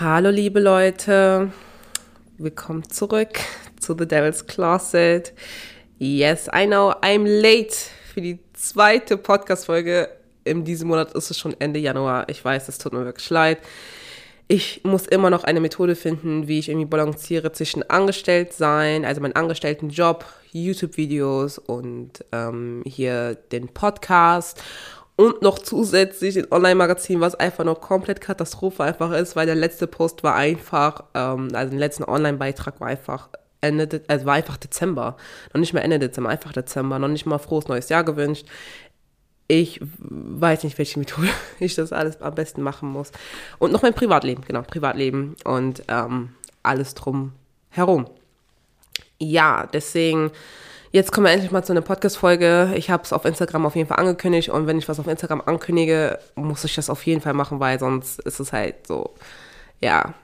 Hallo liebe Leute, willkommen zurück zu The Devil's Closet. Yes, I know, I'm late für die zweite Podcast-Folge. In diesem Monat ist es schon Ende Januar. Ich weiß, es tut mir wirklich leid. Ich muss immer noch eine Methode finden, wie ich irgendwie balanciere zwischen Angestelltsein, also meinen Angestelltenjob, YouTube-Videos und ähm, hier den Podcast und noch zusätzlich ein Online-Magazin, was einfach noch komplett Katastrophe einfach ist, weil der letzte Post war einfach, ähm, also der letzte Online-Beitrag war einfach Ende, also war einfach Dezember. Noch nicht mehr Ende Dezember, einfach Dezember. Noch nicht mal frohes neues Jahr gewünscht. Ich weiß nicht, welche Methode ich das alles am besten machen muss. Und noch mein Privatleben, genau, Privatleben und ähm, alles drum herum. Ja, deswegen Jetzt kommen wir endlich mal zu einer Podcast-Folge. Ich habe es auf Instagram auf jeden Fall angekündigt und wenn ich was auf Instagram ankündige, muss ich das auf jeden Fall machen, weil sonst ist es halt so, ja,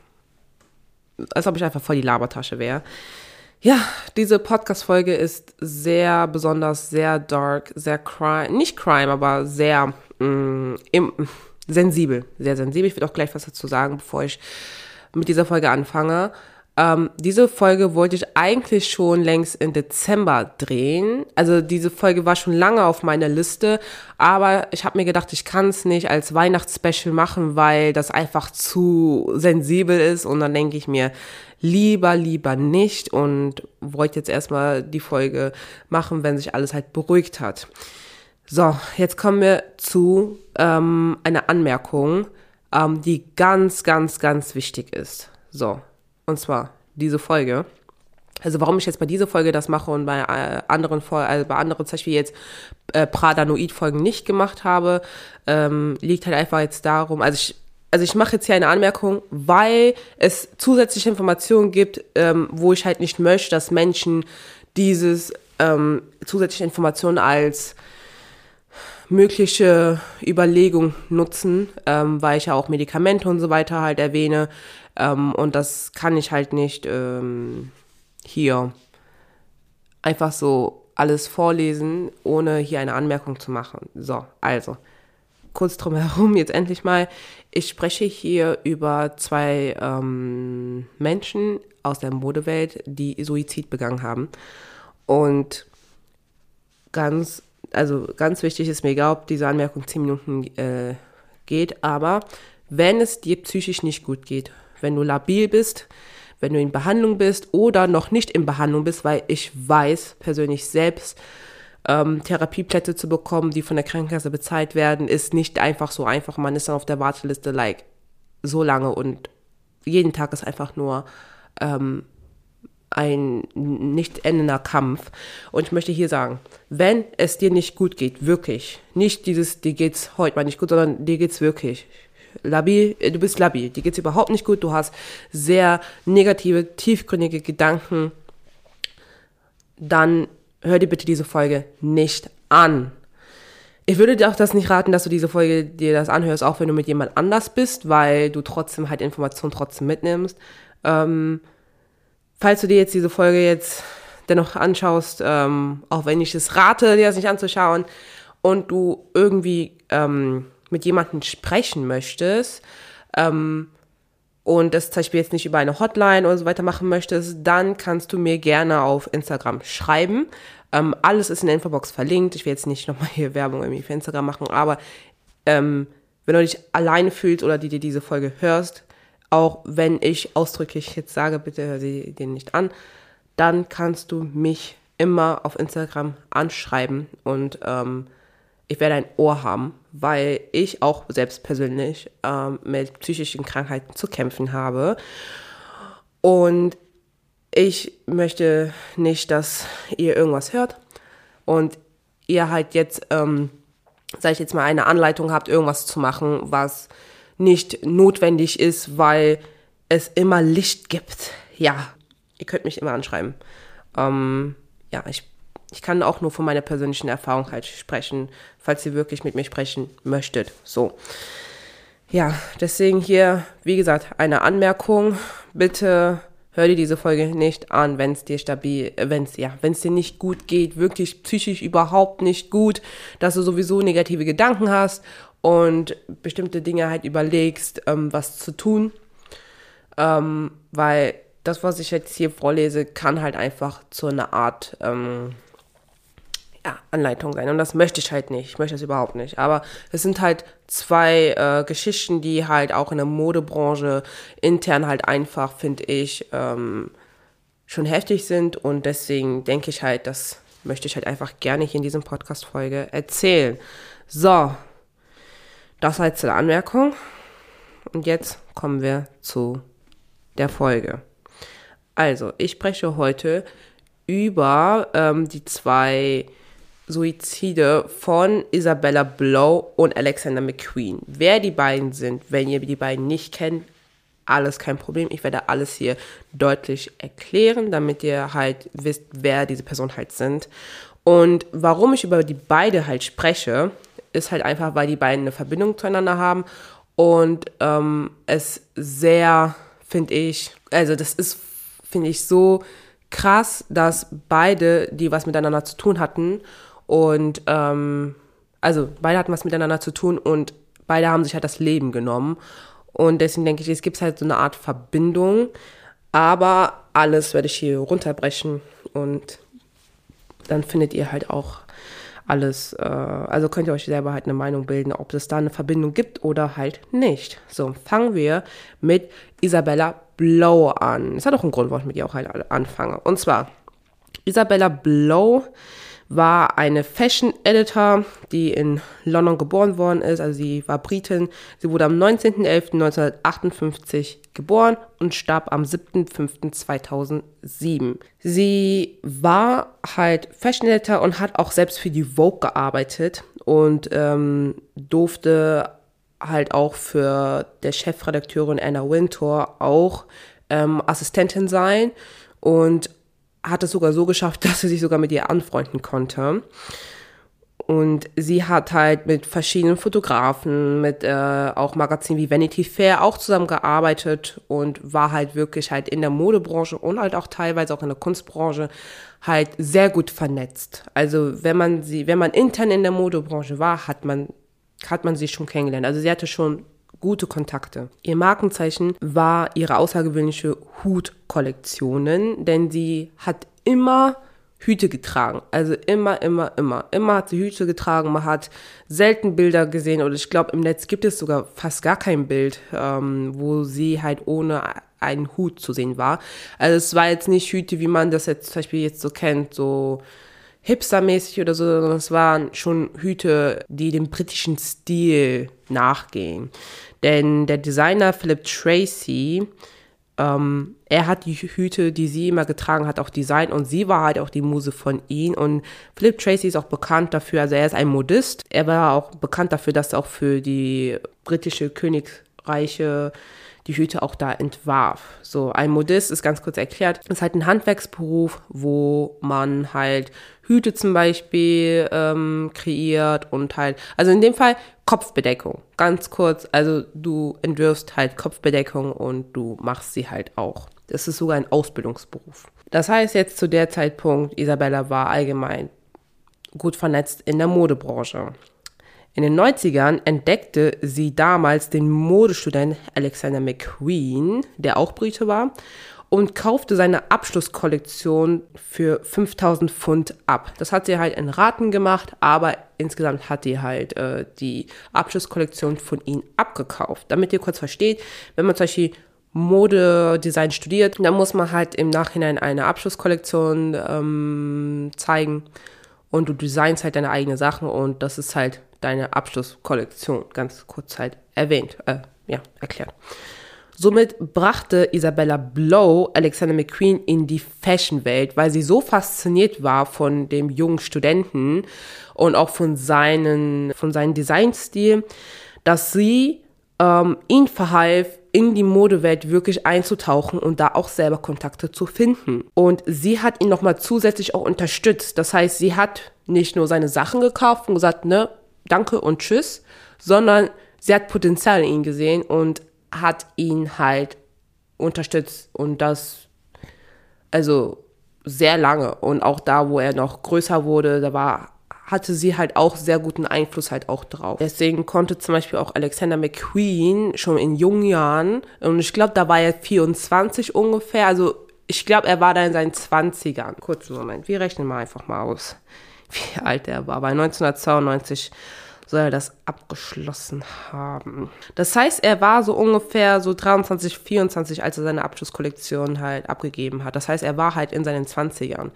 als ob ich einfach voll die Labertasche wäre. Ja, diese Podcast-Folge ist sehr besonders, sehr dark, sehr crime, nicht crime, aber sehr mm, im, sensibel, sehr sensibel. Ich will auch gleich was dazu sagen, bevor ich mit dieser Folge anfange. Ähm, diese Folge wollte ich eigentlich schon längst im Dezember drehen. Also diese Folge war schon lange auf meiner Liste, aber ich habe mir gedacht, ich kann es nicht als Weihnachtsspecial machen, weil das einfach zu sensibel ist. Und dann denke ich mir, lieber, lieber nicht und wollte jetzt erstmal die Folge machen, wenn sich alles halt beruhigt hat. So, jetzt kommen wir zu ähm, einer Anmerkung, ähm, die ganz, ganz, ganz wichtig ist. So, und zwar diese Folge. Also warum ich jetzt bei dieser Folge das mache und bei äh, anderen Folgen, also bei anderen zum Beispiel jetzt äh, Pradanoid-Folgen nicht gemacht habe, ähm, liegt halt einfach jetzt darum, also ich, also ich mache jetzt hier eine Anmerkung, weil es zusätzliche Informationen gibt, ähm, wo ich halt nicht möchte, dass Menschen dieses ähm, zusätzliche Informationen als mögliche Überlegung nutzen, ähm, weil ich ja auch Medikamente und so weiter halt erwähne. Ähm, und das kann ich halt nicht ähm, hier einfach so alles vorlesen, ohne hier eine Anmerkung zu machen. So, also, kurz drum herum, jetzt endlich mal. Ich spreche hier über zwei ähm, Menschen aus der Modewelt, die Suizid begangen haben. Und ganz, also ganz wichtig ist mir egal, ob diese Anmerkung zehn Minuten äh, geht, aber wenn es dir psychisch nicht gut geht, wenn du labil bist, wenn du in Behandlung bist oder noch nicht in Behandlung bist, weil ich weiß persönlich selbst, ähm, Therapieplätze zu bekommen, die von der Krankenkasse bezahlt werden, ist nicht einfach so einfach. Man ist dann auf der Warteliste like so lange und jeden Tag ist einfach nur ähm, ein nicht endender Kampf. Und ich möchte hier sagen, wenn es dir nicht gut geht, wirklich, nicht dieses, dir geht's heute mal nicht gut, sondern dir geht's wirklich labil, äh, du bist labil, dir geht's überhaupt nicht gut, du hast sehr negative, tiefgründige Gedanken, dann hör dir bitte diese Folge nicht an. Ich würde dir auch das nicht raten, dass du diese Folge dir das anhörst, auch wenn du mit jemand anders bist, weil du trotzdem halt Informationen trotzdem mitnimmst. Ähm, falls du dir jetzt diese Folge jetzt dennoch anschaust, ähm, auch wenn ich es rate, dir das nicht anzuschauen, und du irgendwie ähm, mit jemandem sprechen möchtest ähm, und das zum Beispiel jetzt nicht über eine Hotline oder so weiter machen möchtest, dann kannst du mir gerne auf Instagram schreiben. Ähm, alles ist in der Infobox verlinkt. Ich will jetzt nicht nochmal hier Werbung irgendwie für Instagram machen, aber ähm, wenn du dich alleine fühlst oder die dir diese Folge hörst, auch wenn ich ausdrücklich jetzt sage, bitte hör sie den nicht an, dann kannst du mich immer auf Instagram anschreiben und ähm, ich werde ein Ohr haben, weil ich auch selbst persönlich ähm, mit psychischen Krankheiten zu kämpfen habe. Und ich möchte nicht, dass ihr irgendwas hört und ihr halt jetzt, ähm, sag ich jetzt mal, eine Anleitung habt, irgendwas zu machen, was nicht notwendig ist, weil es immer Licht gibt. Ja, ihr könnt mich immer anschreiben. Ähm, ja, ich ich kann auch nur von meiner persönlichen Erfahrung halt sprechen, falls ihr wirklich mit mir sprechen möchtet. So. Ja, deswegen hier, wie gesagt, eine Anmerkung. Bitte hör dir diese Folge nicht an, wenn es dir stabil, äh, wenn es ja, dir nicht gut geht, wirklich psychisch überhaupt nicht gut, dass du sowieso negative Gedanken hast und bestimmte Dinge halt überlegst, ähm, was zu tun. ähm, weil das, was ich jetzt hier vorlese, kann halt einfach zu einer Art ähm, Anleitung sein. Und das möchte ich halt nicht. Ich möchte das überhaupt nicht. Aber es sind halt zwei äh, Geschichten, die halt auch in der Modebranche intern halt einfach, finde ich, ähm, schon heftig sind. Und deswegen denke ich halt, das möchte ich halt einfach gerne hier in diesem Podcast-Folge erzählen. So, das als Anmerkung. Und jetzt kommen wir zu der Folge. Also, ich spreche heute über ähm, die zwei Suizide von Isabella Blow und Alexander McQueen. Wer die beiden sind, wenn ihr die beiden nicht kennt, alles kein Problem. Ich werde alles hier deutlich erklären, damit ihr halt wisst, wer diese Personen halt sind. Und warum ich über die beide halt spreche, ist halt einfach, weil die beiden eine Verbindung zueinander haben und ähm, es sehr, finde ich, also das ist, finde ich, so krass, dass beide, die was miteinander zu tun hatten und ähm, also beide hatten was miteinander zu tun und beide haben sich halt das Leben genommen. Und deswegen denke ich, es gibt halt so eine Art Verbindung. Aber alles werde ich hier runterbrechen und dann findet ihr halt auch alles, äh, also könnt ihr euch selber halt eine Meinung bilden, ob es da eine Verbindung gibt oder halt nicht. So, fangen wir mit Isabella Blow an. Das hat auch einen Grund, warum ich mit ihr auch halt anfange. Und zwar, Isabella Blow war eine Fashion Editor, die in London geboren worden ist. Also sie war Britin. Sie wurde am 19.11.1958 geboren und starb am 7.5.2007. Sie war halt Fashion Editor und hat auch selbst für die Vogue gearbeitet und ähm, durfte halt auch für der Chefredakteurin Anna Wintour auch ähm, Assistentin sein und hat es sogar so geschafft, dass sie sich sogar mit ihr anfreunden konnte. Und sie hat halt mit verschiedenen Fotografen, mit äh, auch Magazinen wie Vanity Fair auch zusammengearbeitet und war halt wirklich halt in der Modebranche und halt auch teilweise auch in der Kunstbranche halt sehr gut vernetzt. Also wenn man sie, wenn man intern in der Modebranche war, hat man, hat man sie schon kennengelernt. Also sie hatte schon gute Kontakte. Ihr Markenzeichen war ihre außergewöhnliche Hutkollektionen, denn sie hat immer Hüte getragen. Also immer, immer, immer. Immer hat sie Hüte getragen. Man hat selten Bilder gesehen oder ich glaube, im Netz gibt es sogar fast gar kein Bild, ähm, wo sie halt ohne einen Hut zu sehen war. Also es war jetzt nicht Hüte, wie man das jetzt zum Beispiel jetzt so kennt, so hipstermäßig oder so, sondern es waren schon Hüte, die dem britischen Stil nachgehen. Denn der Designer Philip Tracy, ähm, er hat die Hüte, die sie immer getragen hat, auch designt und sie war halt auch die Muse von ihm. Und Philip Tracy ist auch bekannt dafür, also er ist ein Modist. Er war auch bekannt dafür, dass er auch für die britische Königreiche die Hüte auch da entwarf. So, ein Modist ist ganz kurz erklärt, ist halt ein Handwerksberuf, wo man halt Hüte zum Beispiel ähm, kreiert und halt, also in dem Fall Kopfbedeckung. Ganz kurz, also du entwirfst halt Kopfbedeckung und du machst sie halt auch. Das ist sogar ein Ausbildungsberuf. Das heißt jetzt zu der Zeitpunkt, Isabella war allgemein gut vernetzt in der Modebranche. In den 90ern entdeckte sie damals den Modestudent Alexander McQueen, der auch Brite war, und kaufte seine Abschlusskollektion für 5000 Pfund ab. Das hat sie halt in Raten gemacht, aber insgesamt hat sie halt äh, die Abschlusskollektion von ihm abgekauft. Damit ihr kurz versteht, wenn man zum Beispiel Modedesign studiert, dann muss man halt im Nachhinein eine Abschlusskollektion ähm, zeigen und du designst halt deine eigenen Sachen und das ist halt deine Abschlusskollektion, ganz kurz halt erwähnt, äh, ja, erklärt. Somit brachte Isabella Blow Alexander McQueen in die Fashion-Welt, weil sie so fasziniert war von dem jungen Studenten und auch von seinen, von seinem Designstil, dass sie ähm, ihn verhalf, in die Modewelt wirklich einzutauchen und da auch selber Kontakte zu finden. Und sie hat ihn nochmal zusätzlich auch unterstützt. Das heißt, sie hat nicht nur seine Sachen gekauft und gesagt, ne, danke und tschüss, sondern sie hat Potenzial in ihn gesehen und hat ihn halt unterstützt und das, also sehr lange und auch da, wo er noch größer wurde, da war, hatte sie halt auch sehr guten Einfluss halt auch drauf. Deswegen konnte zum Beispiel auch Alexander McQueen schon in jungen Jahren, und ich glaube, da war er 24 ungefähr, also ich glaube, er war da in seinen 20ern. Kurzen Moment, wir rechnen mal einfach mal aus, wie alt er war. Bei 1992 soll er das abgeschlossen haben. Das heißt, er war so ungefähr so 23, 24, als er seine Abschlusskollektion halt abgegeben hat. Das heißt, er war halt in seinen 20ern.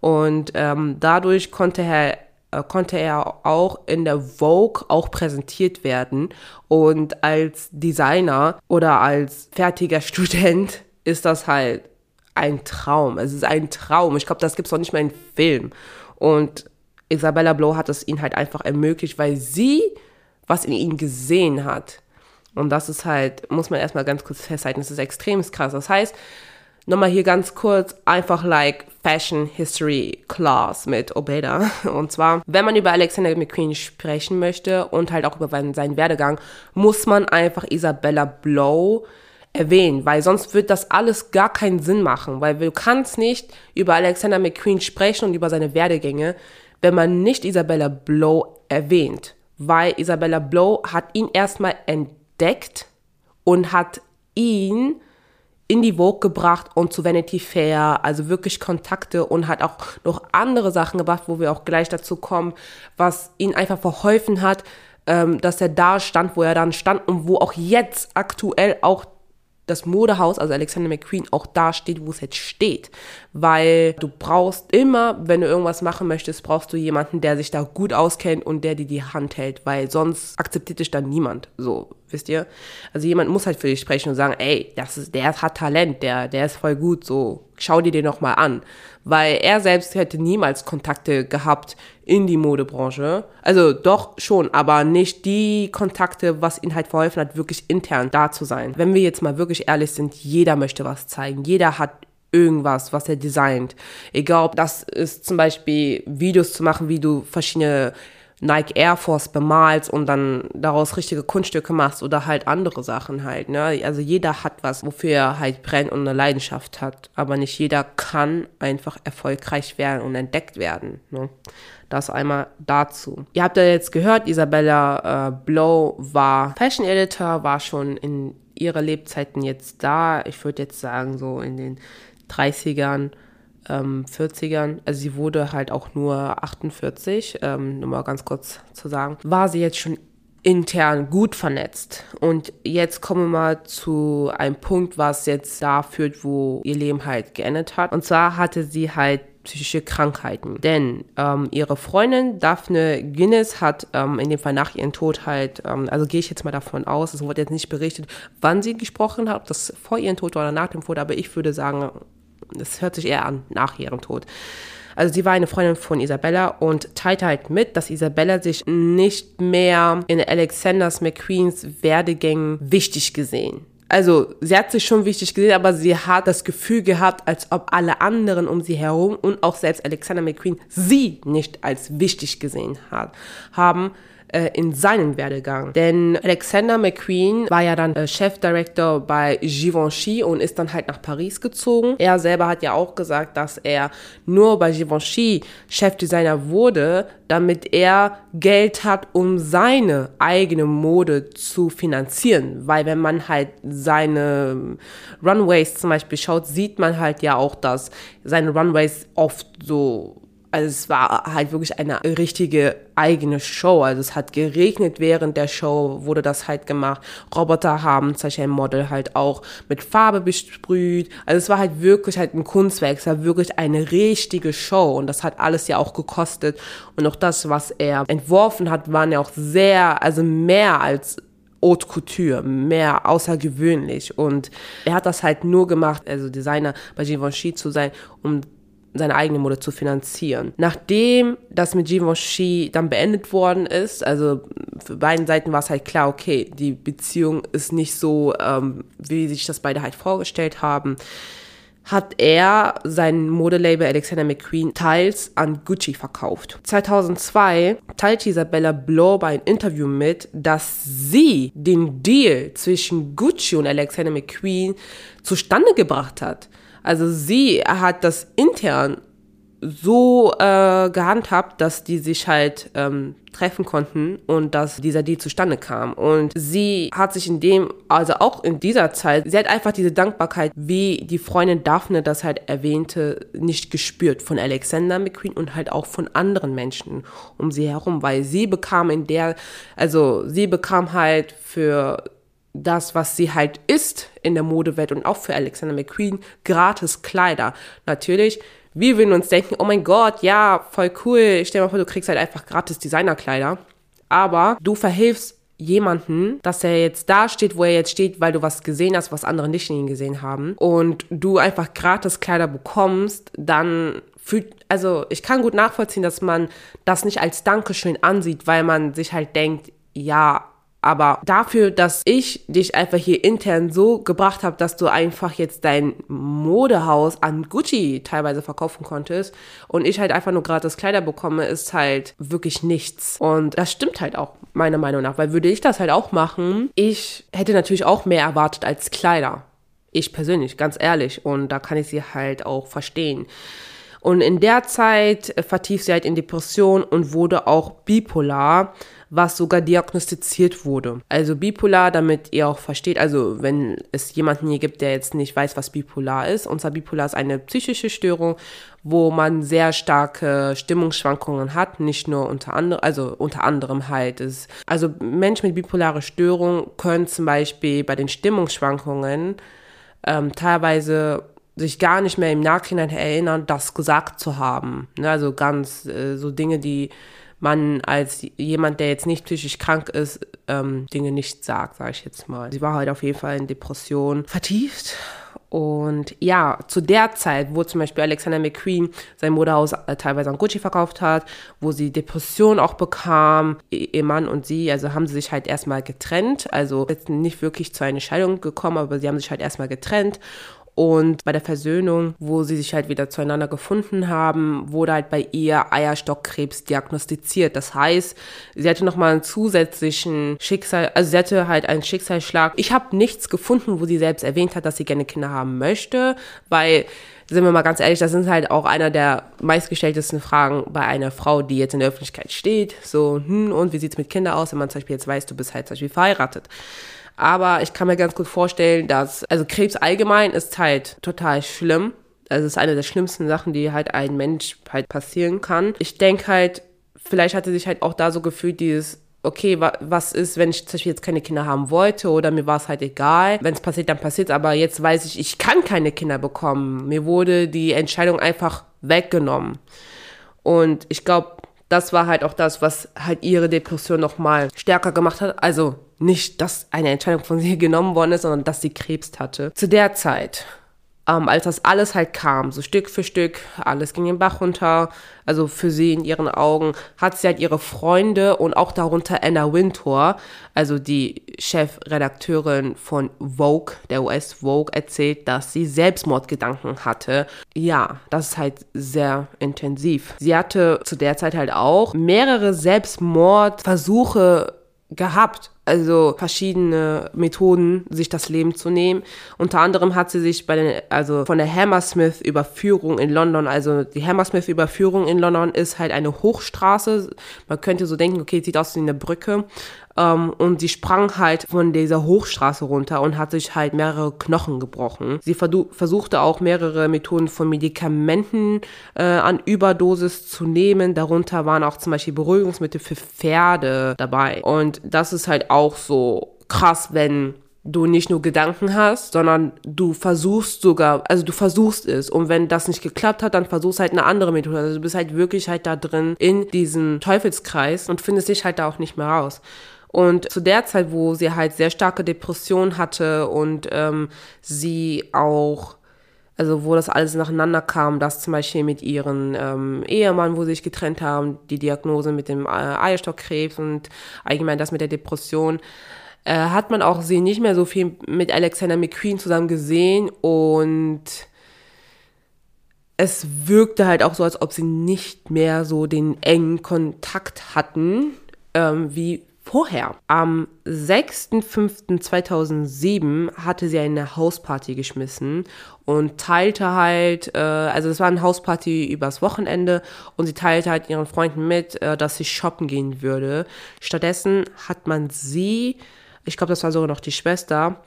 Und ähm, dadurch konnte er äh, konnte er auch in der Vogue auch präsentiert werden. Und als Designer oder als fertiger Student ist das halt ein Traum. Es ist ein Traum. Ich glaube, das gibt es auch nicht mehr in Film. Und Isabella Blow hat es ihnen halt einfach ermöglicht, weil sie was in ihnen gesehen hat. Und das ist halt, muss man erstmal ganz kurz festhalten, das ist extrem krass. Das heißt, nochmal hier ganz kurz, einfach like Fashion History Class mit Obeda. Und zwar, wenn man über Alexander McQueen sprechen möchte und halt auch über seinen Werdegang, muss man einfach Isabella Blow erwähnen, weil sonst wird das alles gar keinen Sinn machen, weil du kannst nicht über Alexander McQueen sprechen und über seine Werdegänge, wenn man nicht Isabella Blow erwähnt, weil Isabella Blow hat ihn erstmal entdeckt und hat ihn in die Vogue gebracht und zu Vanity Fair, also wirklich Kontakte und hat auch noch andere Sachen gebracht, wo wir auch gleich dazu kommen, was ihn einfach verholfen hat, ähm, dass er da stand, wo er dann stand und wo auch jetzt aktuell auch das Modehaus, also Alexander McQueen, auch da steht, wo es jetzt steht. Weil du brauchst immer, wenn du irgendwas machen möchtest, brauchst du jemanden, der sich da gut auskennt und der dir die Hand hält, weil sonst akzeptiert dich dann niemand. So, wisst ihr? Also jemand muss halt für dich sprechen und sagen, ey, das ist, der hat Talent, der, der ist voll gut, so, schau dir den noch mal an. Weil er selbst hätte niemals Kontakte gehabt in die Modebranche. Also doch schon, aber nicht die Kontakte, was ihn halt verholfen hat, wirklich intern da zu sein. Wenn wir jetzt mal wirklich ehrlich sind, jeder möchte was zeigen. Jeder hat irgendwas, was er designt. Egal, ob das ist zum Beispiel Videos zu machen, wie du verschiedene Nike Air Force bemalst und dann daraus richtige Kunststücke machst oder halt andere Sachen halt. Ne? Also jeder hat was, wofür er halt brennt und eine Leidenschaft hat. Aber nicht jeder kann einfach erfolgreich werden und entdeckt werden. Ne? Das einmal dazu. Ihr habt ja jetzt gehört, Isabella äh, Blow war Fashion Editor, war schon in ihrer Lebzeiten jetzt da. Ich würde jetzt sagen, so in den 30ern, ähm, 40ern. Also sie wurde halt auch nur 48, ähm, nur mal ganz kurz zu sagen. War sie jetzt schon intern gut vernetzt. Und jetzt kommen wir mal zu einem Punkt, was jetzt da führt, wo ihr Leben halt geendet hat. Und zwar hatte sie halt psychische Krankheiten. Denn ähm, ihre Freundin Daphne Guinness hat ähm, in dem Fall nach ihrem Tod halt, ähm, also gehe ich jetzt mal davon aus, es wurde jetzt nicht berichtet, wann sie gesprochen hat, ob das vor ihrem Tod oder nach dem Tod, aber ich würde sagen, es hört sich eher an nach ihrem Tod. Also sie war eine Freundin von Isabella und teilte halt mit, dass Isabella sich nicht mehr in Alexanders McQueens Werdegängen wichtig gesehen also sie hat sich schon wichtig gesehen, aber sie hat das Gefühl gehabt, als ob alle anderen um sie herum und auch selbst Alexander McQueen sie nicht als wichtig gesehen hat, haben äh, in seinen Werdegang. Denn Alexander McQueen war ja dann äh, Chefdirektor bei Givenchy und ist dann halt nach Paris gezogen. Er selber hat ja auch gesagt, dass er nur bei Givenchy Chefdesigner wurde, damit er Geld hat, um seine eigene Mode zu finanzieren. Weil wenn man halt seine Runways zum Beispiel schaut, sieht man halt ja auch, dass seine Runways oft so also es war halt wirklich eine richtige eigene Show. Also es hat geregnet während der Show, wurde das halt gemacht. Roboter haben ein Model halt auch mit Farbe besprüht. Also es war halt wirklich halt ein Kunstwerk. Es war wirklich eine richtige Show und das hat alles ja auch gekostet. Und auch das, was er entworfen hat, waren ja auch sehr, also mehr als Haute Couture, mehr außergewöhnlich. Und er hat das halt nur gemacht, also Designer bei Givenchy zu sein, um seine eigene Mode zu finanzieren. Nachdem das mit Givenchy dann beendet worden ist, also für beiden Seiten war es halt klar, okay, die Beziehung ist nicht so, ähm, wie sich das beide halt vorgestellt haben, hat er sein Modelabel Alexander McQueen teils an Gucci verkauft. 2002 teilte Isabella Blow bei einem Interview mit, dass sie den Deal zwischen Gucci und Alexander McQueen zustande gebracht hat. Also sie hat das intern so äh, gehandhabt, dass die sich halt ähm, treffen konnten und dass dieser Deal zustande kam. Und sie hat sich in dem, also auch in dieser Zeit, sie hat einfach diese Dankbarkeit, wie die Freundin Daphne das halt erwähnte, nicht gespürt von Alexander McQueen und halt auch von anderen Menschen um sie herum, weil sie bekam in der, also sie bekam halt für das, was sie halt ist in der Modewelt und auch für Alexander McQueen, gratis Kleider. Natürlich, wir würden uns denken, oh mein Gott, ja, voll cool. Stell dir mal vor, du kriegst halt einfach gratis Designerkleider. Aber du verhilfst jemanden, dass er jetzt da steht, wo er jetzt steht, weil du was gesehen hast, was andere nicht in ihm gesehen haben und du einfach gratis Kleider bekommst, dann fühlt, also ich kann gut nachvollziehen, dass man das nicht als Dankeschön ansieht, weil man sich halt denkt, ja, aber dafür, dass ich dich einfach hier intern so gebracht habe, dass du einfach jetzt dein Modehaus an Gucci teilweise verkaufen konntest und ich halt einfach nur gratis Kleider bekomme, ist halt wirklich nichts. Und das stimmt halt auch, meiner Meinung nach, weil würde ich das halt auch machen, ich hätte natürlich auch mehr erwartet als Kleider. Ich persönlich, ganz ehrlich. Und da kann ich sie halt auch verstehen. Und in der Zeit vertief sie halt in Depression und wurde auch bipolar was sogar diagnostiziert wurde. Also bipolar, damit ihr auch versteht, also wenn es jemanden hier gibt, der jetzt nicht weiß, was bipolar ist, unser bipolar ist eine psychische Störung, wo man sehr starke Stimmungsschwankungen hat, nicht nur unter anderem, also unter anderem halt ist, also Menschen mit bipolarer Störung können zum Beispiel bei den Stimmungsschwankungen ähm, teilweise sich gar nicht mehr im Nachhinein erinnern, das gesagt zu haben. Ne? Also ganz äh, so Dinge, die man als jemand, der jetzt nicht psychisch krank ist, ähm, Dinge nicht sagt, sage ich jetzt mal. Sie war halt auf jeden Fall in Depression vertieft. Und ja, zu der Zeit, wo zum Beispiel Alexander McQueen sein Modehaus äh, teilweise an Gucci verkauft hat, wo sie Depression auch bekam, ihr Mann und sie, also haben sie sich halt erstmal getrennt. Also jetzt nicht wirklich zu einer Scheidung gekommen, aber sie haben sich halt erstmal getrennt. Und bei der Versöhnung, wo sie sich halt wieder zueinander gefunden haben, wurde halt bei ihr Eierstockkrebs diagnostiziert. Das heißt, sie hatte nochmal einen zusätzlichen Schicksal, also sie hatte halt einen Schicksalsschlag. Ich habe nichts gefunden, wo sie selbst erwähnt hat, dass sie gerne Kinder haben möchte, weil sind wir mal ganz ehrlich, das sind halt auch einer der meistgestelltesten Fragen bei einer Frau, die jetzt in der Öffentlichkeit steht. So, hm, und wie sieht's mit Kindern aus, wenn man zum Beispiel jetzt weiß, du bist halt zum Beispiel verheiratet. Aber ich kann mir ganz gut vorstellen, dass, also Krebs allgemein ist halt total schlimm. Also es ist eine der schlimmsten Sachen, die halt ein Mensch halt passieren kann. Ich denke halt, vielleicht hatte sich halt auch da so gefühlt dieses, okay, wa was ist, wenn ich zum Beispiel jetzt keine Kinder haben wollte oder mir war es halt egal. Wenn es passiert, dann passiert aber jetzt weiß ich, ich kann keine Kinder bekommen. Mir wurde die Entscheidung einfach weggenommen. Und ich glaube, das war halt auch das, was halt ihre Depression nochmal stärker gemacht hat. Also nicht, dass eine Entscheidung von ihr genommen worden ist, sondern dass sie Krebs hatte. Zu der Zeit ähm, als das alles halt kam, so Stück für Stück, alles ging den Bach runter, also für sie in ihren Augen, hat sie halt ihre Freunde und auch darunter Anna Wintour, also die Chefredakteurin von Vogue, der US Vogue, erzählt, dass sie Selbstmordgedanken hatte. Ja, das ist halt sehr intensiv. Sie hatte zu der Zeit halt auch mehrere Selbstmordversuche gehabt also verschiedene Methoden, sich das Leben zu nehmen. Unter anderem hat sie sich bei den, also von der Hammersmith-Überführung in London, also die Hammersmith-Überführung in London ist halt eine Hochstraße. Man könnte so denken, okay, sieht aus wie eine Brücke. Ähm, und sie sprang halt von dieser Hochstraße runter und hat sich halt mehrere Knochen gebrochen. Sie versuchte auch mehrere Methoden von Medikamenten äh, an Überdosis zu nehmen. Darunter waren auch zum Beispiel Beruhigungsmittel für Pferde dabei. Und das ist halt auch so krass, wenn du nicht nur Gedanken hast, sondern du versuchst sogar, also du versuchst es. Und wenn das nicht geklappt hat, dann versuchst halt eine andere Methode. Also du bist halt wirklich halt da drin in diesem Teufelskreis und findest dich halt da auch nicht mehr raus. Und zu der Zeit, wo sie halt sehr starke Depressionen hatte und ähm, sie auch also wo das alles nacheinander kam, das zum Beispiel mit ihrem ähm, Ehemann, wo sie sich getrennt haben, die Diagnose mit dem äh, Eierstockkrebs und allgemein das mit der Depression, äh, hat man auch sie nicht mehr so viel mit Alexander McQueen zusammen gesehen und es wirkte halt auch so, als ob sie nicht mehr so den engen Kontakt hatten, ähm, wie vorher. Am 6.5.2007 hatte sie eine Hausparty geschmissen und teilte halt, äh, also es war eine Hausparty übers Wochenende und sie teilte halt ihren Freunden mit, äh, dass sie shoppen gehen würde. Stattdessen hat man sie, ich glaube, das war sogar noch die Schwester,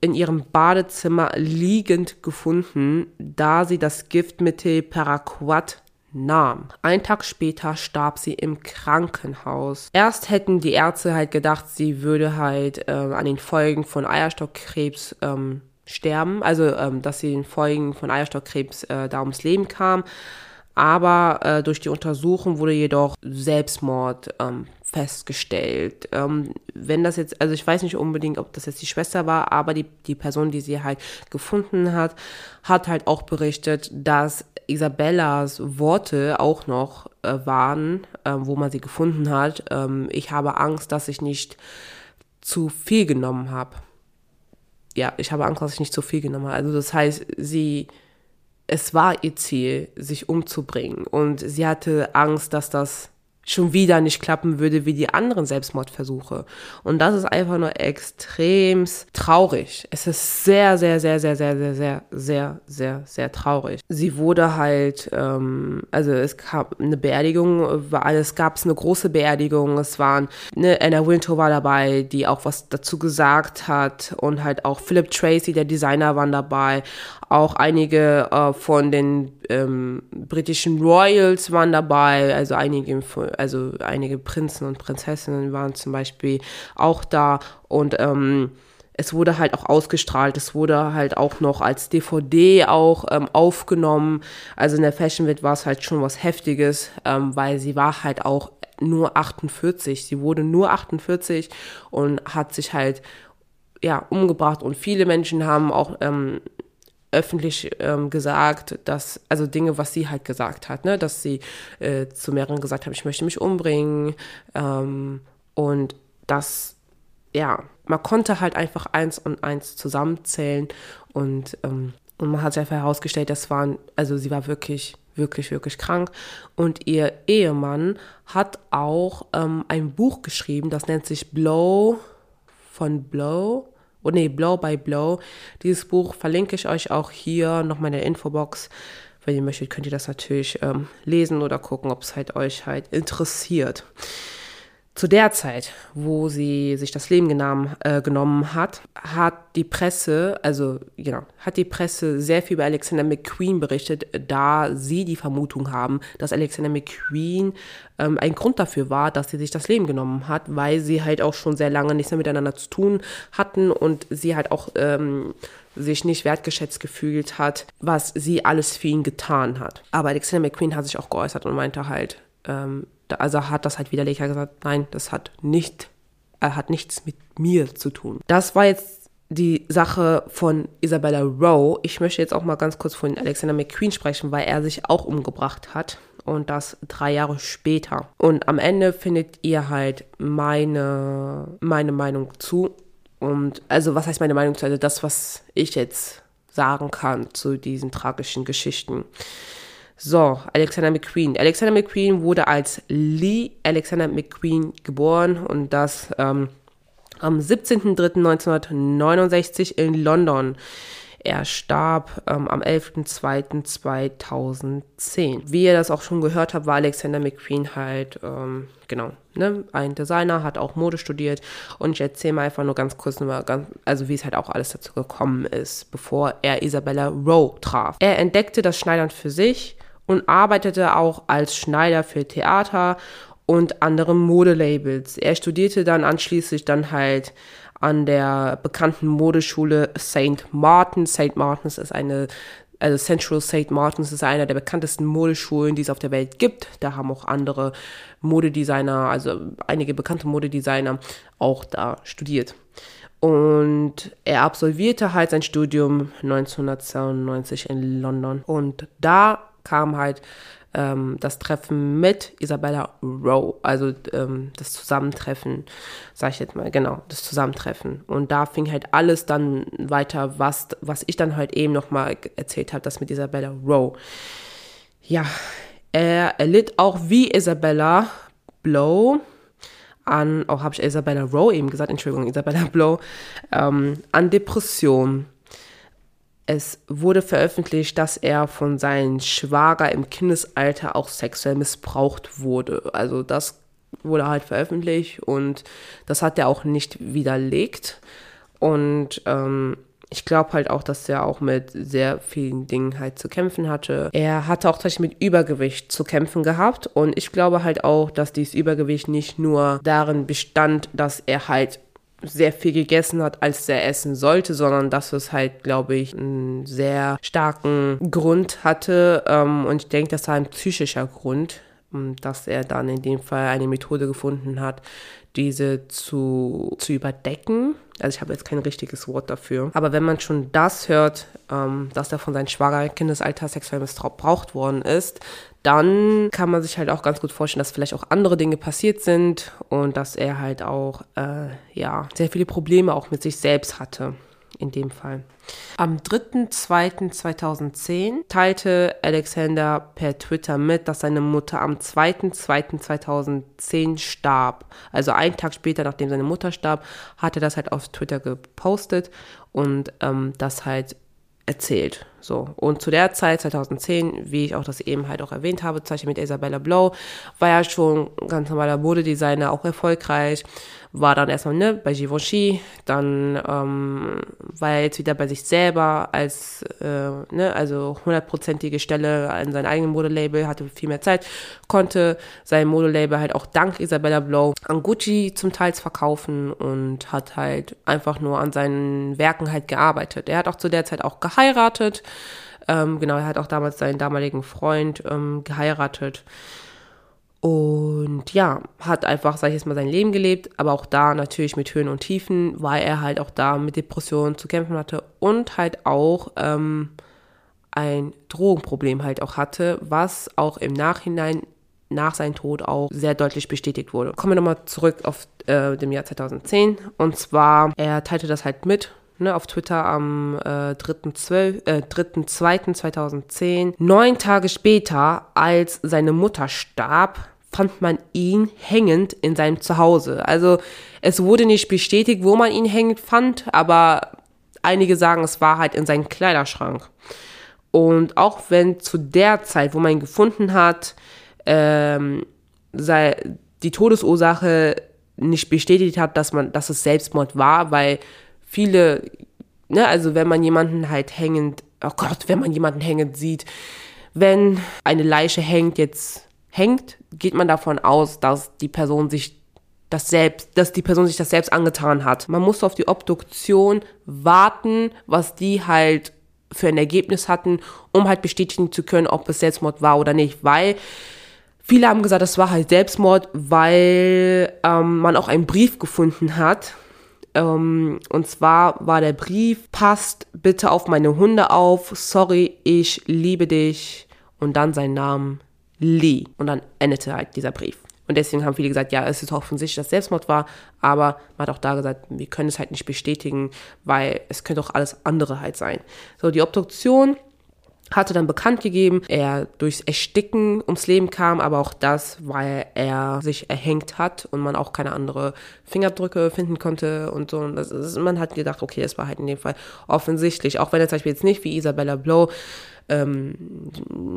in ihrem Badezimmer liegend gefunden, da sie das Giftmittel Paraquat nahm. Ein Tag später starb sie im Krankenhaus. Erst hätten die Ärzte halt gedacht, sie würde halt äh, an den Folgen von Eierstockkrebs ähm, sterben, also ähm, dass sie den Folgen von Eierstockkrebs äh, da ums Leben kam. Aber äh, durch die Untersuchung wurde jedoch Selbstmord ähm, festgestellt. Ähm, wenn das jetzt, also ich weiß nicht unbedingt, ob das jetzt die Schwester war, aber die, die Person, die sie halt gefunden hat, hat halt auch berichtet, dass Isabellas Worte auch noch äh, waren, äh, wo man sie gefunden hat. Ähm, ich habe Angst, dass ich nicht zu viel genommen habe. Ja, ich habe Angst, dass ich nicht zu viel genommen habe. Also das heißt, sie es war ihr Ziel, sich umzubringen. Und sie hatte Angst, dass das schon wieder nicht klappen würde wie die anderen Selbstmordversuche. Und das ist einfach nur extrem traurig. Es ist sehr, sehr, sehr, sehr, sehr, sehr, sehr, sehr, sehr, sehr traurig. Sie wurde halt, ähm, also es gab eine Beerdigung, war, es gab eine große Beerdigung, es waren, ne, Anna Wintour war dabei, die auch was dazu gesagt hat und halt auch Philip Tracy, der Designer, waren dabei. Auch einige äh, von den ähm, britischen Royals waren dabei, also einige, also einige Prinzen und Prinzessinnen waren zum Beispiel auch da und ähm, es wurde halt auch ausgestrahlt, es wurde halt auch noch als DVD auch ähm, aufgenommen. Also in der Fashion Week war es halt schon was Heftiges, ähm, weil sie war halt auch nur 48. Sie wurde nur 48 und hat sich halt ja umgebracht und viele Menschen haben auch ähm, öffentlich ähm, gesagt, dass, also Dinge, was sie halt gesagt hat, ne, dass sie äh, zu mehreren gesagt hat, ich möchte mich umbringen ähm, und das, ja, man konnte halt einfach eins und eins zusammenzählen und, ähm, und man hat sich einfach herausgestellt, das waren, also sie war wirklich, wirklich, wirklich krank. Und ihr Ehemann hat auch ähm, ein Buch geschrieben, das nennt sich Blow von Blow oh nee, Blow by Blow. Dieses Buch verlinke ich euch auch hier nochmal in der Infobox. Wenn ihr möchtet, könnt ihr das natürlich ähm, lesen oder gucken, ob es halt euch halt interessiert zu der Zeit, wo sie sich das Leben genommen, äh, genommen hat, hat die Presse, also genau, hat die Presse sehr viel über Alexander McQueen berichtet, da sie die Vermutung haben, dass Alexander McQueen ähm, ein Grund dafür war, dass sie sich das Leben genommen hat, weil sie halt auch schon sehr lange nichts mehr miteinander zu tun hatten und sie halt auch ähm, sich nicht wertgeschätzt gefühlt hat, was sie alles für ihn getan hat. Aber Alexander McQueen hat sich auch geäußert und meinte halt, ähm, also hat das halt widerlich gesagt, nein, das hat nicht, er hat nichts mit mir zu tun. Das war jetzt die Sache von Isabella Rowe. Ich möchte jetzt auch mal ganz kurz von Alexander McQueen sprechen, weil er sich auch umgebracht hat und das drei Jahre später. Und am Ende findet ihr halt meine, meine Meinung zu. Und also was heißt meine Meinung zu? Also das, was ich jetzt sagen kann zu diesen tragischen Geschichten. So, Alexander McQueen. Alexander McQueen wurde als Lee Alexander McQueen geboren und das ähm, am 17.03.1969 in London. Er starb ähm, am 11.02.2010. Wie ihr das auch schon gehört habt, war Alexander McQueen halt, ähm, genau, ne, ein Designer, hat auch Mode studiert. Und ich erzähle mal einfach nur ganz kurz, nur ganz, also wie es halt auch alles dazu gekommen ist, bevor er Isabella Rowe traf. Er entdeckte das Schneidern für sich und arbeitete auch als Schneider für Theater und andere Modelabels. Er studierte dann anschließend dann halt an der bekannten Modeschule St. Martin's. St. Martin's ist eine, also Central St. Martin's ist einer der bekanntesten Modeschulen, die es auf der Welt gibt. Da haben auch andere Modedesigner, also einige bekannte Modedesigner auch da studiert. Und er absolvierte halt sein Studium 1992 in London. Und da kam halt ähm, das Treffen mit Isabella Rowe, also ähm, das Zusammentreffen, sag ich jetzt mal, genau, das Zusammentreffen. Und da fing halt alles dann weiter, was, was ich dann halt eben nochmal erzählt habe, das mit Isabella Rowe. Ja, er erlitt auch wie Isabella Blow an, auch habe ich Isabella Rowe eben gesagt, Entschuldigung, Isabella Blow, ähm, an Depressionen. Es wurde veröffentlicht, dass er von seinem Schwager im Kindesalter auch sexuell missbraucht wurde. Also das wurde halt veröffentlicht und das hat er auch nicht widerlegt. Und ähm, ich glaube halt auch, dass er auch mit sehr vielen Dingen halt zu kämpfen hatte. Er hatte auch tatsächlich mit Übergewicht zu kämpfen gehabt und ich glaube halt auch, dass dieses Übergewicht nicht nur darin bestand, dass er halt sehr viel gegessen hat, als er essen sollte, sondern dass es halt, glaube ich, einen sehr starken Grund hatte. Ähm, und ich denke, das war ein psychischer Grund, ähm, dass er dann in dem Fall eine Methode gefunden hat, diese zu, zu überdecken. Also ich habe jetzt kein richtiges Wort dafür. Aber wenn man schon das hört, ähm, dass er von seinem Schwager Kindesalter sexuell missbraucht worden ist, dann kann man sich halt auch ganz gut vorstellen, dass vielleicht auch andere Dinge passiert sind und dass er halt auch äh, ja sehr viele Probleme auch mit sich selbst hatte in dem Fall. Am 3.2.2010 teilte Alexander per Twitter mit, dass seine Mutter am 2.2.2010 starb. Also einen Tag später, nachdem seine Mutter starb, hat er das halt auf Twitter gepostet und ähm, das halt erzählt. So. Und zu der Zeit, 2010, wie ich auch das eben halt auch erwähnt habe, Zeichen mit Isabella Blow, war ja schon ganz normaler Modedesigner, auch erfolgreich, war dann erstmal ne, bei Givenchy, dann ähm, war er jetzt wieder bei sich selber als, äh, ne, also hundertprozentige Stelle an seinem eigenen Modelabel, hatte viel mehr Zeit, konnte sein Modelabel halt auch dank Isabella Blow an Gucci zum Teils verkaufen und hat halt einfach nur an seinen Werken halt gearbeitet. Er hat auch zu der Zeit auch geheiratet, ähm, genau, er hat auch damals seinen damaligen Freund ähm, geheiratet. Und ja, hat einfach, sag ich jetzt mal, sein Leben gelebt, aber auch da natürlich mit Höhen und Tiefen, weil er halt auch da mit Depressionen zu kämpfen hatte und halt auch ähm, ein Drogenproblem halt auch hatte, was auch im Nachhinein nach seinem Tod auch sehr deutlich bestätigt wurde. Kommen wir nochmal zurück auf äh, dem Jahr 2010. Und zwar, er teilte das halt mit ne, auf Twitter am äh, 3.2.2010. Äh, Neun Tage später, als seine Mutter starb, fand man ihn hängend in seinem Zuhause. Also es wurde nicht bestätigt, wo man ihn hängend fand, aber einige sagen, es war halt in seinem Kleiderschrank. Und auch wenn zu der Zeit, wo man ihn gefunden hat, ähm, sei, die Todesursache nicht bestätigt hat, dass man, dass es Selbstmord war, weil viele, ne, also wenn man jemanden halt hängend, oh Gott, wenn man jemanden hängend sieht, wenn eine Leiche hängt, jetzt hängt, geht man davon aus, dass die Person sich das selbst, dass die Person sich das selbst angetan hat. Man muss auf die Obduktion warten, was die halt für ein Ergebnis hatten, um halt bestätigen zu können, ob es Selbstmord war oder nicht, weil viele haben gesagt, es war halt Selbstmord, weil ähm, man auch einen Brief gefunden hat, ähm, und zwar war der Brief, passt bitte auf meine Hunde auf, sorry, ich liebe dich. Und dann sein Name Lee. Und dann endete halt dieser Brief. Und deswegen haben viele gesagt, ja, es ist offensichtlich, dass Selbstmord war, aber man hat auch da gesagt, wir können es halt nicht bestätigen, weil es könnte auch alles andere halt sein. So, die Obduktion hatte dann bekannt gegeben, er durchs Ersticken ums Leben kam, aber auch das, weil er sich erhängt hat und man auch keine andere Fingerdrücke finden konnte und so. Und ist, man hat gedacht, okay, das war halt in dem Fall offensichtlich, auch wenn er zum Beispiel jetzt nicht wie Isabella Blow ähm,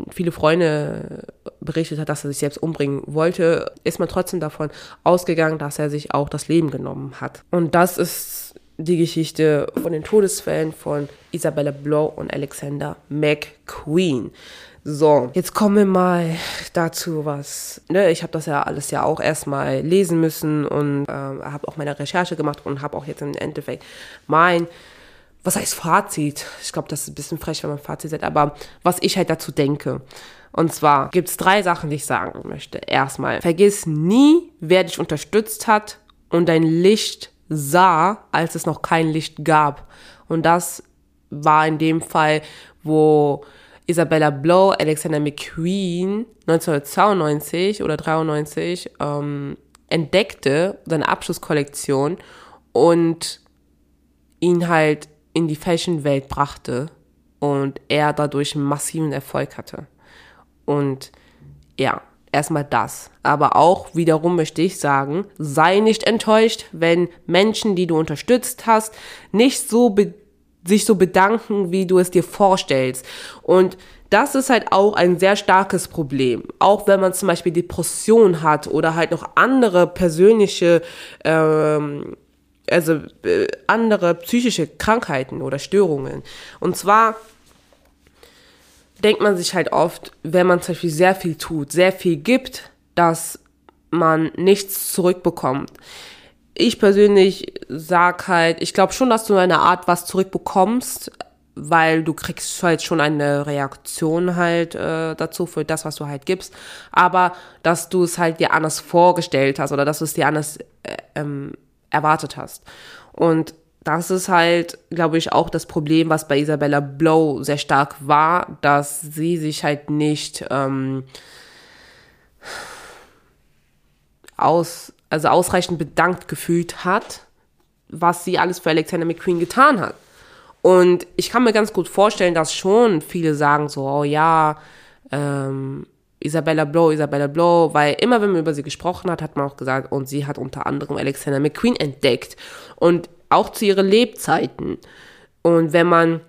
viele Freunde berichtet hat, dass er sich selbst umbringen wollte, ist man trotzdem davon ausgegangen, dass er sich auch das Leben genommen hat. Und das ist die Geschichte von den Todesfällen von Isabella Blow und Alexander McQueen. So, jetzt kommen wir mal dazu, was, ne, ich habe das ja alles ja auch erstmal lesen müssen und äh, habe auch meine Recherche gemacht und habe auch jetzt im Endeffekt mein, was heißt Fazit? Ich glaube, das ist ein bisschen frech, wenn man Fazit sagt, aber was ich halt dazu denke. Und zwar gibt es drei Sachen, die ich sagen möchte. Erstmal, vergiss nie, wer dich unterstützt hat und dein Licht sah, als es noch kein Licht gab. Und das war in dem Fall, wo Isabella Blow Alexander McQueen 1992 oder 93 ähm, entdeckte, seine Abschlusskollektion und ihn halt in die Fashion-Welt brachte und er dadurch massiven Erfolg hatte. Und ja, erstmal das. Aber auch wiederum möchte ich sagen, sei nicht enttäuscht, wenn Menschen, die du unterstützt hast, nicht so sich so bedanken, wie du es dir vorstellst. Und das ist halt auch ein sehr starkes Problem. Auch wenn man zum Beispiel Depression hat oder halt noch andere persönliche, ähm, also äh, andere psychische Krankheiten oder Störungen. Und zwar denkt man sich halt oft, wenn man zum Beispiel sehr viel tut, sehr viel gibt, dass man nichts zurückbekommt. Ich persönlich sag halt, ich glaube schon, dass du eine Art was zurückbekommst, weil du kriegst halt schon eine Reaktion halt äh, dazu für das, was du halt gibst, aber dass du es halt dir anders vorgestellt hast oder dass du es dir anders äh, ähm, erwartet hast. Und das ist halt, glaube ich, auch das Problem, was bei Isabella Blow sehr stark war, dass sie sich halt nicht ähm, aus, also ausreichend bedankt gefühlt hat, was sie alles für Alexander McQueen getan hat. Und ich kann mir ganz gut vorstellen, dass schon viele sagen so, oh ja, ähm, Isabella Blow, Isabella Blow, weil immer wenn man über sie gesprochen hat, hat man auch gesagt, und sie hat unter anderem Alexander McQueen entdeckt. Und auch zu ihren Lebzeiten. Und wenn man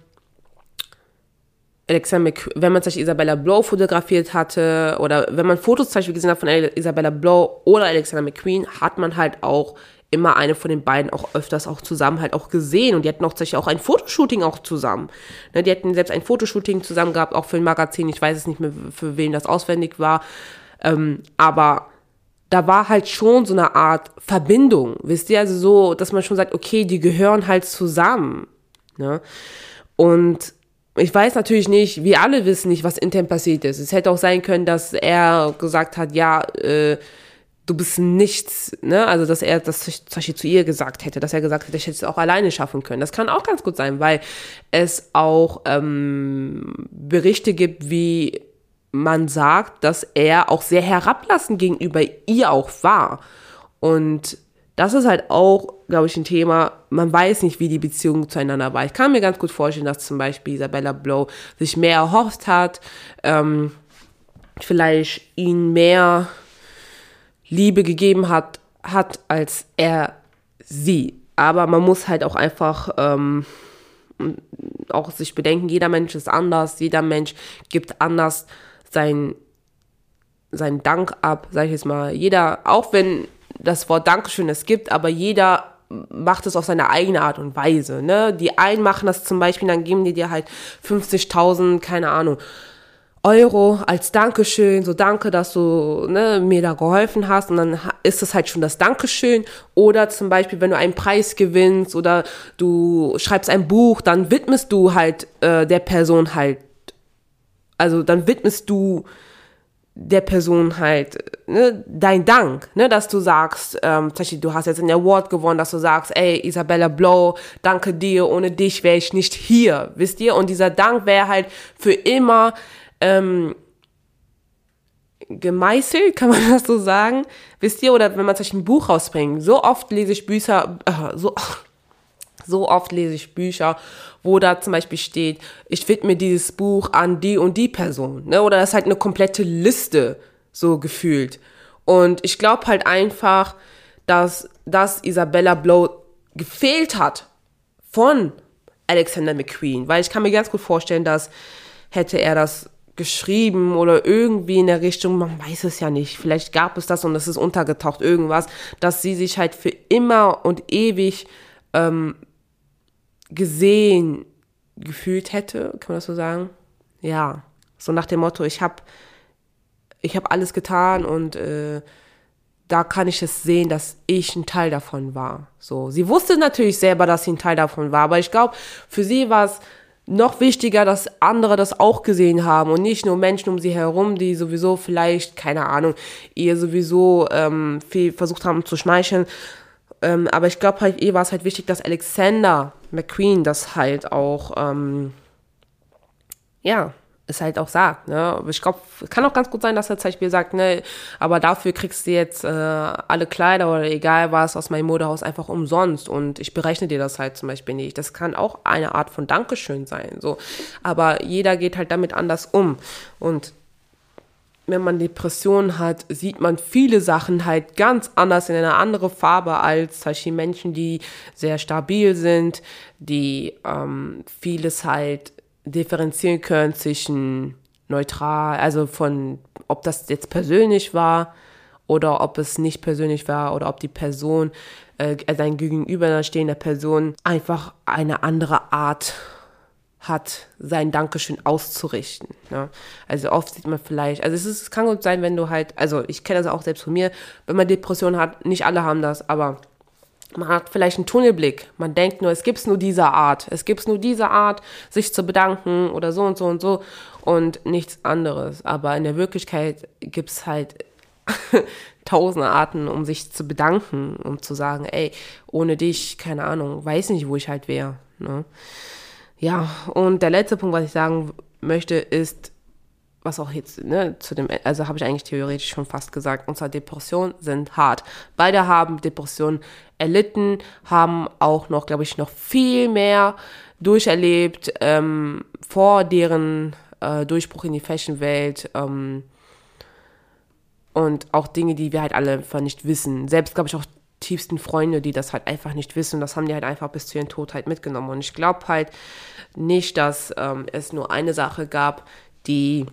Alexander Mc, wenn man zum Beispiel Isabella Blow fotografiert hatte oder wenn man Fotos zum Beispiel gesehen hat von Isabella Blow oder Alexander McQueen, hat man halt auch immer eine von den beiden auch öfters auch zusammen halt auch gesehen und die hatten auch tatsächlich auch ein Fotoshooting auch zusammen. Ne, die hatten selbst ein Fotoshooting zusammen gehabt, auch für ein Magazin, ich weiß es nicht mehr, für wen das auswendig war, ähm, aber da war halt schon so eine Art Verbindung, wisst ihr, also so, dass man schon sagt, okay, die gehören halt zusammen, ne? Und ich weiß natürlich nicht, wir alle wissen nicht, was intern passiert ist. Es hätte auch sein können, dass er gesagt hat, ja, äh, du bist nichts, ne? Also, dass er das zum Beispiel zu ihr gesagt hätte, dass er gesagt hätte, ich hätte es auch alleine schaffen können. Das kann auch ganz gut sein, weil es auch ähm, Berichte gibt, wie man sagt, dass er auch sehr herablassend gegenüber ihr auch war. Und das ist halt auch, glaube ich, ein Thema. Man weiß nicht, wie die Beziehung zueinander war. Ich kann mir ganz gut vorstellen, dass zum Beispiel Isabella Blow sich mehr erhofft hat, ähm, vielleicht ihn mehr Liebe gegeben hat, hat als er sie. Aber man muss halt auch einfach ähm, auch sich bedenken, jeder Mensch ist anders, jeder Mensch gibt anders sein, sein Dank ab, sag ich jetzt mal. Jeder, auch wenn das Wort Dankeschön es gibt, aber jeder macht es auf seine eigene Art und Weise. Ne? Die einen machen das zum Beispiel, dann geben die dir halt 50.000, keine Ahnung, Euro als Dankeschön, so danke, dass du ne, mir da geholfen hast und dann ist es halt schon das Dankeschön. Oder zum Beispiel, wenn du einen Preis gewinnst oder du schreibst ein Buch, dann widmest du halt äh, der Person halt also dann widmest du der Person halt ne, dein Dank, ne, dass du sagst, ähm, zum Beispiel, du hast jetzt einen Award gewonnen, dass du sagst, ey, Isabella Blow, danke dir, ohne dich wäre ich nicht hier, wisst ihr? Und dieser Dank wäre halt für immer ähm, gemeißelt, kann man das so sagen, wisst ihr? Oder wenn man zum Beispiel ein Buch rausbringt, so oft lese ich Bücher, äh, so, so oft lese ich Bücher, wo da zum Beispiel steht, ich widme dieses Buch an die und die Person. Ne? Oder das ist halt eine komplette Liste, so gefühlt. Und ich glaube halt einfach, dass das Isabella Blow gefehlt hat von Alexander McQueen. Weil ich kann mir ganz gut vorstellen, dass hätte er das geschrieben oder irgendwie in der Richtung, man weiß es ja nicht, vielleicht gab es das und es ist untergetaucht, irgendwas, dass sie sich halt für immer und ewig ähm, gesehen gefühlt hätte, kann man das so sagen? Ja, so nach dem Motto, ich habe ich hab alles getan und äh, da kann ich es sehen, dass ich ein Teil davon war. So, sie wusste natürlich selber, dass sie ein Teil davon war, aber ich glaube, für sie war es noch wichtiger, dass andere das auch gesehen haben und nicht nur Menschen um sie herum, die sowieso vielleicht, keine Ahnung, ihr sowieso ähm, viel versucht haben zu schmeicheln, ähm, aber ich glaube halt, ihr war es halt wichtig, dass Alexander McQueen das halt auch, ähm, ja, es halt auch sagt. Ne? Ich glaube, kann auch ganz gut sein, dass er zum Beispiel sagt, ne, aber dafür kriegst du jetzt äh, alle Kleider oder egal was aus meinem Modehaus einfach umsonst und ich berechne dir das halt zum Beispiel nicht. Das kann auch eine Art von Dankeschön sein. So. Aber jeder geht halt damit anders um. Und wenn man Depressionen hat, sieht man viele Sachen halt ganz anders in einer anderen Farbe als zum Beispiel Menschen, die sehr stabil sind, die ähm, vieles halt differenzieren können zwischen neutral, also von, ob das jetzt persönlich war oder ob es nicht persönlich war oder ob die Person, äh, sein gegenüberstehende Person einfach eine andere Art hat, sein Dankeschön auszurichten. Ne? Also oft sieht man vielleicht, also es, ist, es kann gut sein, wenn du halt, also ich kenne das auch selbst von mir, wenn man Depressionen hat, nicht alle haben das, aber man hat vielleicht einen Tunnelblick. Man denkt nur, es gibt nur diese Art. Es gibt nur diese Art, sich zu bedanken oder so und so und so und nichts anderes. Aber in der Wirklichkeit gibt es halt tausende Arten, um sich zu bedanken, um zu sagen, ey, ohne dich, keine Ahnung, weiß nicht, wo ich halt wäre. Ne? Ja, und der letzte Punkt, was ich sagen möchte, ist, was auch jetzt, ne, zu dem, also habe ich eigentlich theoretisch schon fast gesagt, unsere Depressionen sind hart. Beide haben Depressionen erlitten, haben auch noch, glaube ich, noch viel mehr durcherlebt ähm, vor deren äh, Durchbruch in die Fashion-Welt. Ähm, und auch Dinge, die wir halt alle einfach nicht wissen. Selbst, glaube ich, auch tiefsten Freunde, die das halt einfach nicht wissen. Das haben die halt einfach bis zu ihren Tod halt mitgenommen. Und ich glaube halt nicht, dass ähm, es nur eine Sache gab, die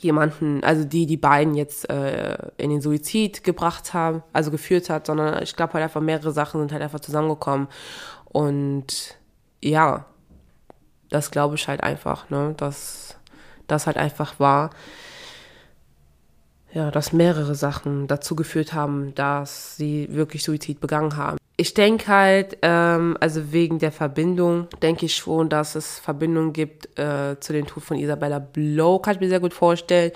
jemanden, also die die beiden jetzt äh, in den Suizid gebracht haben, also geführt hat, sondern ich glaube halt einfach mehrere Sachen sind halt einfach zusammengekommen. Und ja, das glaube ich halt einfach, ne, dass das halt einfach war ja, dass mehrere Sachen dazu geführt haben, dass sie wirklich Suizid begangen haben. Ich denke halt, ähm, also wegen der Verbindung, denke ich schon, dass es Verbindungen gibt äh, zu dem Tod von Isabella Blow, kann ich mir sehr gut vorstellen,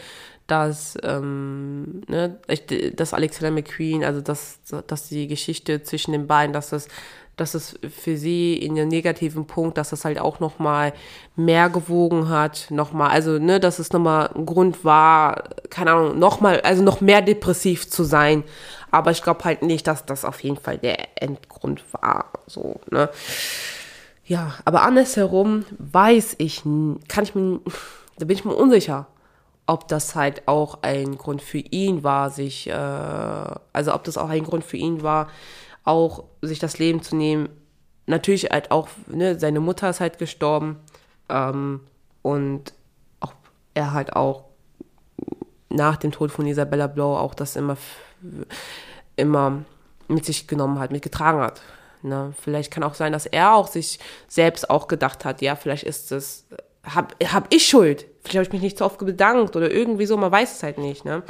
dass, ähm, ne, dass Alexander McQueen, also dass, dass die Geschichte zwischen den beiden, dass das dass es für sie in den negativen Punkt, dass es halt auch nochmal mehr gewogen hat, nochmal, also, ne, dass es nochmal ein Grund war, keine Ahnung, nochmal, also noch mehr depressiv zu sein. Aber ich glaube halt nicht, dass das auf jeden Fall der Endgrund war, so, ne. Ja, aber andersherum weiß ich, kann ich mir, da bin ich mir unsicher, ob das halt auch ein Grund für ihn war, sich, äh, also ob das auch ein Grund für ihn war, auch sich das Leben zu nehmen. Natürlich halt auch, ne, seine Mutter ist halt gestorben ähm, und auch, er halt auch nach dem Tod von Isabella Blau auch das immer, immer mit sich genommen hat, mitgetragen hat. Ne? Vielleicht kann auch sein, dass er auch sich selbst auch gedacht hat, ja, vielleicht ist es, hab, hab ich Schuld. Vielleicht habe ich mich nicht so oft bedankt oder irgendwie so, man weiß es halt nicht. Ne?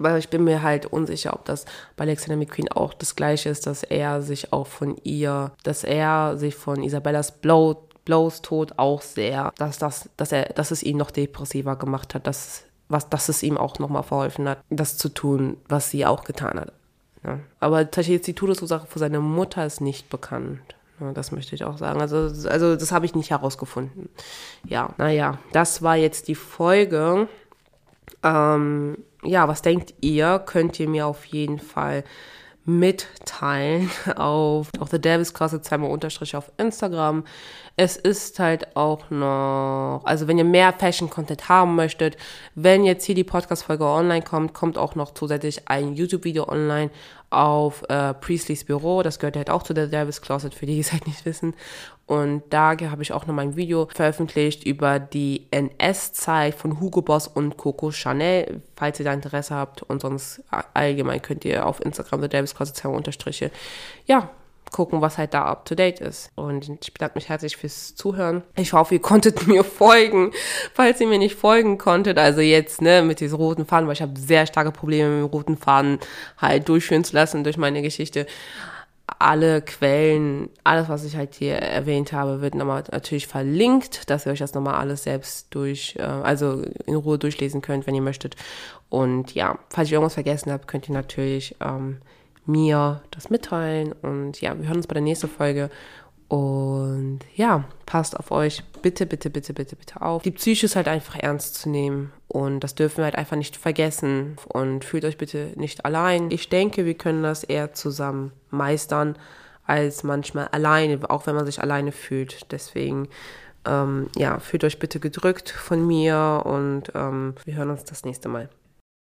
Aber ich bin mir halt unsicher, ob das bei Alexander McQueen auch das Gleiche ist, dass er sich auch von ihr, dass er sich von Isabellas Blow, Blows Tod auch sehr, dass, das, dass, er, dass es ihn noch depressiver gemacht hat, dass, was, dass es ihm auch nochmal verholfen hat, das zu tun, was sie auch getan hat. Ja. Aber tatsächlich die Todesursache für seine Mutter ist nicht bekannt. Das möchte ich auch sagen. Also, also das habe ich nicht herausgefunden. Ja, naja, das war jetzt die Folge. Ähm, ja, was denkt ihr? Könnt ihr mir auf jeden Fall mitteilen auf, auf The Davis Klasse zweimal Unterstrich auf Instagram. Es ist halt auch noch, also wenn ihr mehr Fashion-Content haben möchtet, wenn jetzt hier die Podcast-Folge online kommt, kommt auch noch zusätzlich ein YouTube-Video online auf äh, Priestley's Büro. Das gehört halt auch zu der Davis Closet, für die, die es halt nicht wissen. Und da habe ich auch noch mein Video veröffentlicht über die NS-Zeit von Hugo Boss und Coco Chanel, falls ihr da Interesse habt. Und sonst allgemein könnt ihr auf Instagram The Davis Closet unterstriche, ja, gucken, was halt da up to date ist. Und ich bedanke mich herzlich fürs Zuhören. Ich hoffe, ihr konntet mir folgen, falls ihr mir nicht folgen konntet. Also jetzt, ne, mit diesem roten Faden, weil ich habe sehr starke Probleme mit dem roten Faden halt durchführen zu lassen durch meine Geschichte. Alle Quellen, alles, was ich halt hier erwähnt habe, wird nochmal natürlich verlinkt, dass ihr euch das nochmal alles selbst durch, äh, also in Ruhe durchlesen könnt, wenn ihr möchtet. Und ja, falls ich irgendwas vergessen habe, könnt ihr natürlich ähm, mir das mitteilen. Und ja, wir hören uns bei der nächsten Folge. Und ja, passt auf euch bitte, bitte, bitte, bitte, bitte auf. Die Psyche ist halt einfach ernst zu nehmen. Und das dürfen wir halt einfach nicht vergessen. Und fühlt euch bitte nicht allein. Ich denke, wir können das eher zusammen meistern als manchmal alleine, auch wenn man sich alleine fühlt. Deswegen Ähm, ja, fühlt euch bitte gedrückt von mir und ähm, wir hören uns das nächste Mal.